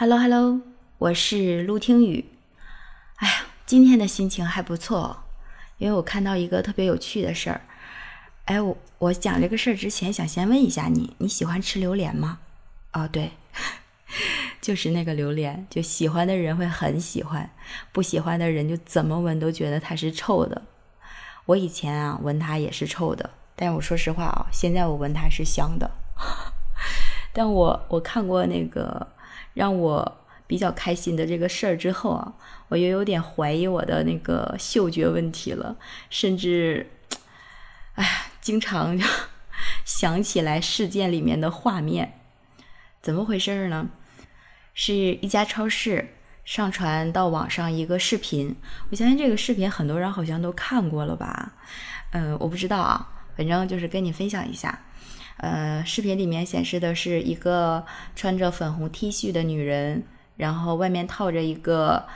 Hello Hello，我是陆听雨。哎呀，今天的心情还不错，因为我看到一个特别有趣的事儿。哎，我我讲这个事儿之前，想先问一下你，你喜欢吃榴莲吗？哦，对，就是那个榴莲，就喜欢的人会很喜欢，不喜欢的人就怎么闻都觉得它是臭的。我以前啊闻它也是臭的，但我说实话啊，现在我闻它是香的。但我我看过那个让我比较开心的这个事儿之后啊，我又有点怀疑我的那个嗅觉问题了，甚至，哎，经常 想起来事件里面的画面，怎么回事呢？是一家超市上传到网上一个视频，我相信这个视频很多人好像都看过了吧？嗯，我不知道啊，反正就是跟你分享一下。呃，视频里面显示的是一个穿着粉红 T 恤的女人，然后外面套着一个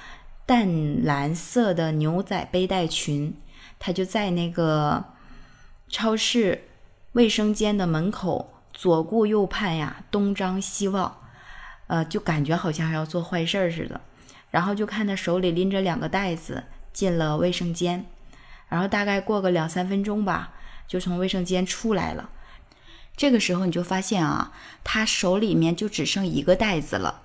淡蓝色的牛仔背带裙，她就在那个超市卫生间的门口左顾右盼呀，东张西望，呃，就感觉好像要做坏事似的。然后就看她手里拎着两个袋子进了卫生间，然后大概过个两三分钟吧，就从卫生间出来了。这个时候你就发现啊，他手里面就只剩一个袋子了，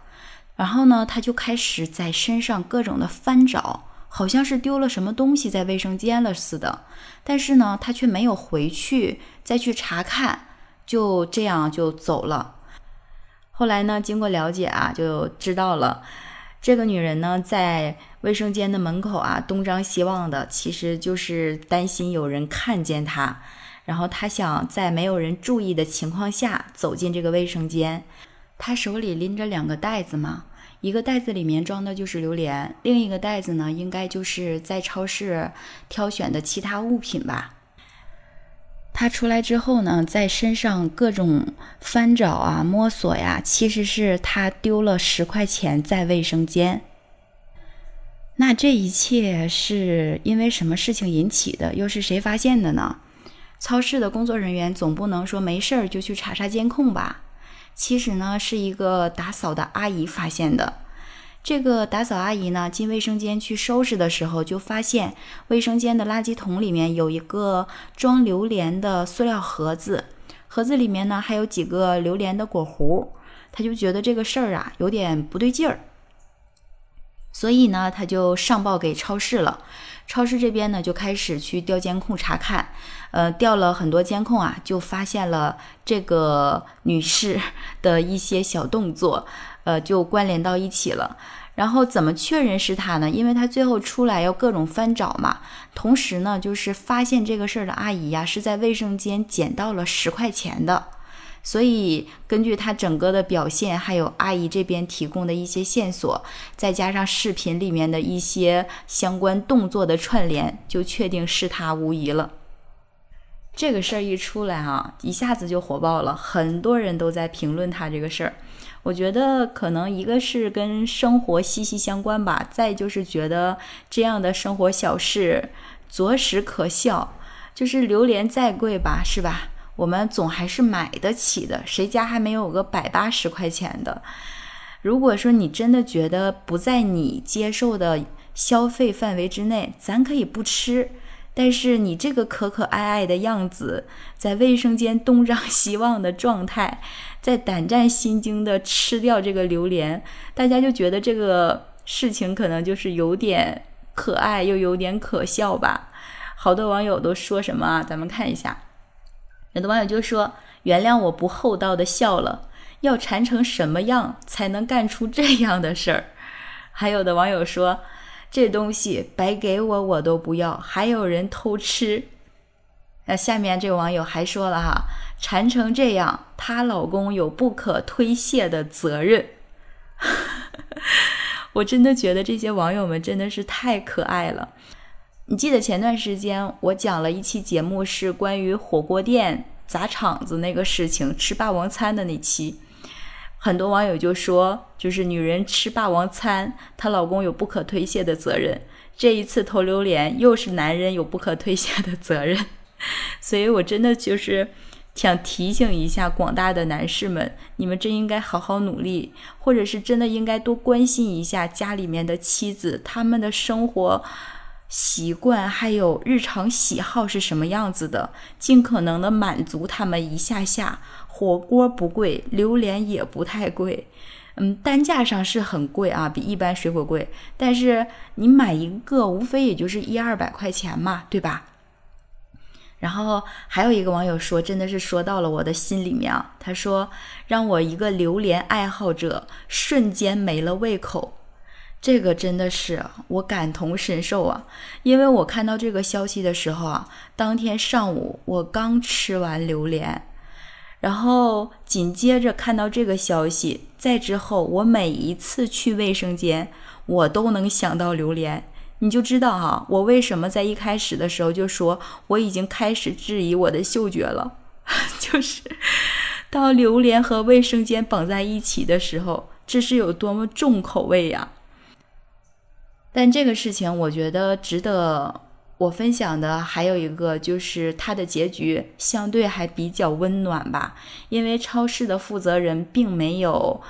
然后呢，他就开始在身上各种的翻找，好像是丢了什么东西在卫生间了似的。但是呢，他却没有回去再去查看，就这样就走了。后来呢，经过了解啊，就知道了，这个女人呢，在卫生间的门口啊，东张西望的，其实就是担心有人看见她。然后他想在没有人注意的情况下走进这个卫生间，他手里拎着两个袋子嘛，一个袋子里面装的就是榴莲，另一个袋子呢应该就是在超市挑选的其他物品吧。他出来之后呢，在身上各种翻找啊、摸索呀，其实是他丢了十块钱在卫生间。那这一切是因为什么事情引起的？又是谁发现的呢？超市的工作人员总不能说没事儿就去查查监控吧？其实呢，是一个打扫的阿姨发现的。这个打扫阿姨呢，进卫生间去收拾的时候，就发现卫生间的垃圾桶里面有一个装榴莲的塑料盒子，盒子里面呢还有几个榴莲的果核。她就觉得这个事儿啊有点不对劲儿，所以呢，她就上报给超市了。超市这边呢，就开始去调监控查看，呃，调了很多监控啊，就发现了这个女士的一些小动作，呃，就关联到一起了。然后怎么确认是她呢？因为她最后出来要各种翻找嘛。同时呢，就是发现这个事儿的阿姨呀，是在卫生间捡到了十块钱的。所以，根据他整个的表现，还有阿姨这边提供的一些线索，再加上视频里面的一些相关动作的串联，就确定是他无疑了。这个事儿一出来啊，一下子就火爆了，很多人都在评论他这个事儿。我觉得可能一个是跟生活息息相关吧，再就是觉得这样的生活小事着实可笑。就是榴莲再贵吧，是吧？我们总还是买得起的，谁家还没有个百八十块钱的？如果说你真的觉得不在你接受的消费范围之内，咱可以不吃。但是你这个可可爱爱的样子，在卫生间东张西望的状态，在胆战心惊的吃掉这个榴莲，大家就觉得这个事情可能就是有点可爱又有点可笑吧？好多网友都说什么啊？咱们看一下。有的网友就说：“原谅我不厚道的笑了，要馋成什么样才能干出这样的事儿？”还有的网友说：“这东西白给我我都不要，还有人偷吃。”那下面这个网友还说了哈：“馋成这样，她老公有不可推卸的责任。”我真的觉得这些网友们真的是太可爱了。你记得前段时间我讲了一期节目，是关于火锅店砸场子那个事情，吃霸王餐的那期，很多网友就说，就是女人吃霸王餐，她老公有不可推卸的责任。这一次投榴莲，又是男人有不可推卸的责任。所以我真的就是想提醒一下广大的男士们，你们真应该好好努力，或者是真的应该多关心一下家里面的妻子，他们的生活习惯还有日常喜好是什么样子的，尽可能的满足他们一下下。火锅不贵，榴莲也不太贵，嗯，单价上是很贵啊，比一般水果贵，但是你买一个无非也就是一二百块钱嘛，对吧？然后还有一个网友说，真的是说到了我的心里面啊。他说，让我一个榴莲爱好者瞬间没了胃口，这个真的是我感同身受啊。因为我看到这个消息的时候啊，当天上午我刚吃完榴莲，然后紧接着看到这个消息，再之后我每一次去卫生间，我都能想到榴莲。你就知道哈，我为什么在一开始的时候就说我已经开始质疑我的嗅觉了，就是当榴莲和卫生间绑在一起的时候，这是有多么重口味呀！但这个事情，我觉得值得我分享的还有一个，就是它的结局相对还比较温暖吧，因为超市的负责人并没有，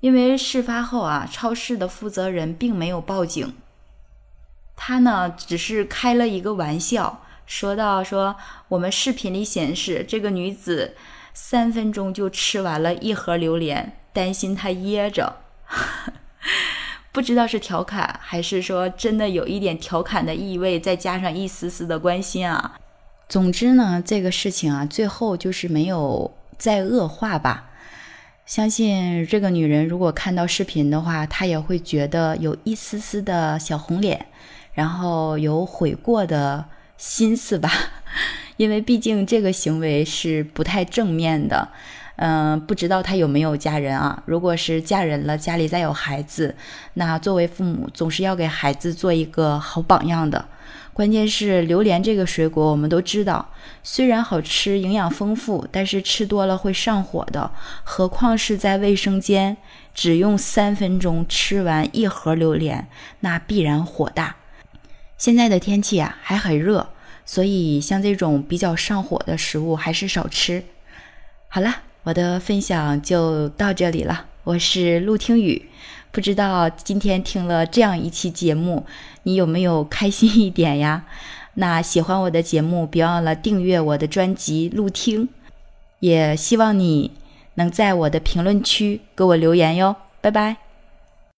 因为事发后啊，超市的负责人并没有报警。他呢，只是开了一个玩笑，说到说我们视频里显示，这个女子三分钟就吃完了一盒榴莲，担心她噎着，不知道是调侃还是说真的有一点调侃的意味，再加上一丝丝的关心啊。总之呢，这个事情啊，最后就是没有再恶化吧。相信这个女人如果看到视频的话，她也会觉得有一丝丝的小红脸。然后有悔过的心思吧，因为毕竟这个行为是不太正面的。嗯，不知道他有没有家人啊？如果是嫁人了，家里再有孩子，那作为父母总是要给孩子做一个好榜样的。关键是榴莲这个水果，我们都知道，虽然好吃、营养丰富，但是吃多了会上火的。何况是在卫生间，只用三分钟吃完一盒榴莲，那必然火大。现在的天气啊还很热，所以像这种比较上火的食物还是少吃。好了，我的分享就到这里了。我是陆听雨，不知道今天听了这样一期节目，你有没有开心一点呀？那喜欢我的节目，别忘了订阅我的专辑《陆听》，也希望你能在我的评论区给我留言哟。拜拜。